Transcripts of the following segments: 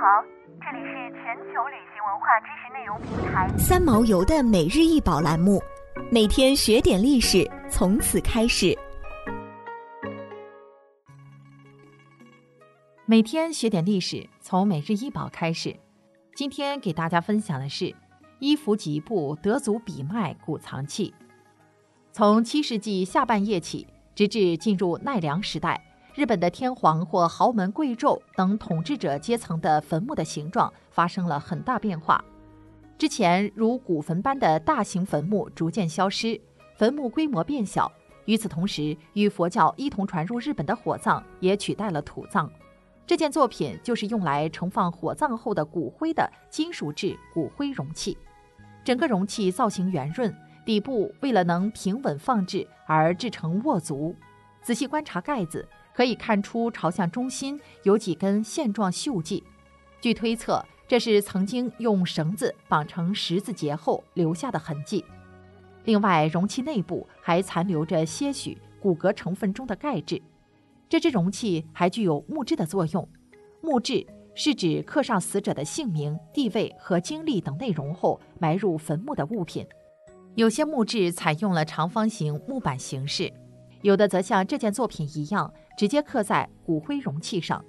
好，这里是全球旅行文化知识内容平台三毛游的每日一宝栏目，每天学点历史，从此开始。每天学点历史，从每日一宝开始。今天给大家分享的是伊弗吉布德祖比迈古藏器。从七世纪下半叶起，直至进入奈良时代。日本的天皇或豪门贵胄等统治者阶层的坟墓的形状发生了很大变化。之前如古坟般的大型坟墓逐渐消失，坟墓规模变小。与此同时，与佛教一同传入日本的火葬也取代了土葬。这件作品就是用来盛放火葬后的骨灰的金属制骨灰容器。整个容器造型圆润，底部为了能平稳放置而制成握足。仔细观察盖子。可以看出，朝向中心有几根线状锈迹，据推测，这是曾经用绳子绑成十字结后留下的痕迹。另外，容器内部还残留着些许骨骼成分中的钙质。这只容器还具有墓志的作用。墓志是指刻上死者的姓名、地位和经历等内容后埋入坟墓的物品。有些墓志采用了长方形木板形式。有的则像这件作品一样，直接刻在骨灰容器上。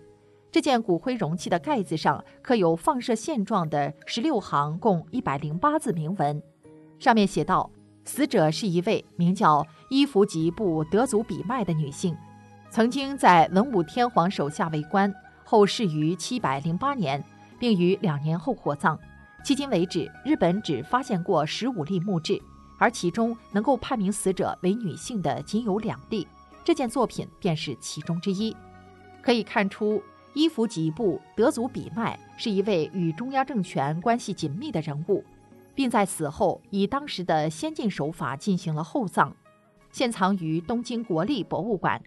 这件骨灰容器的盖子上刻有放射线状的十六行，共一百零八字铭文，上面写道：“死者是一位名叫伊弗吉布德祖比迈的女性，曾经在文武天皇手下为官，后逝于七百零八年，并于两年后火葬。迄今为止，日本只发现过十五例墓志。”而其中能够判明死者为女性的仅有两例，这件作品便是其中之一。可以看出，伊弗吉布德祖比迈是一位与中央政权关系紧密的人物，并在死后以当时的先进手法进行了厚葬，现藏于东京国立博物馆。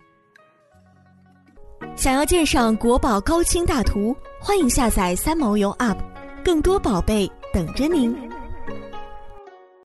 想要鉴赏国宝高清大图，欢迎下载三毛游 App，更多宝贝等着您。